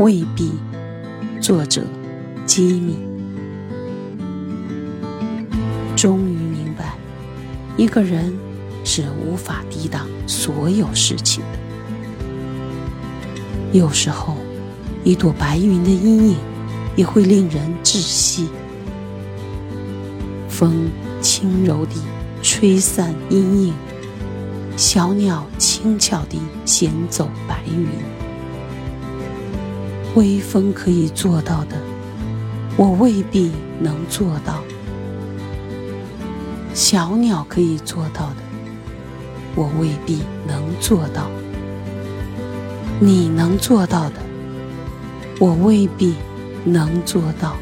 未必。作者：机密。终于明白，一个人是无法抵挡所有事情的。有时候，一朵白云的阴影也会令人窒息。风轻柔地吹散阴影，小鸟轻巧地衔走白云。微风可以做到的，我未必能做到；小鸟可以做到的，我未必能做到；你能做到的，我未必能做到。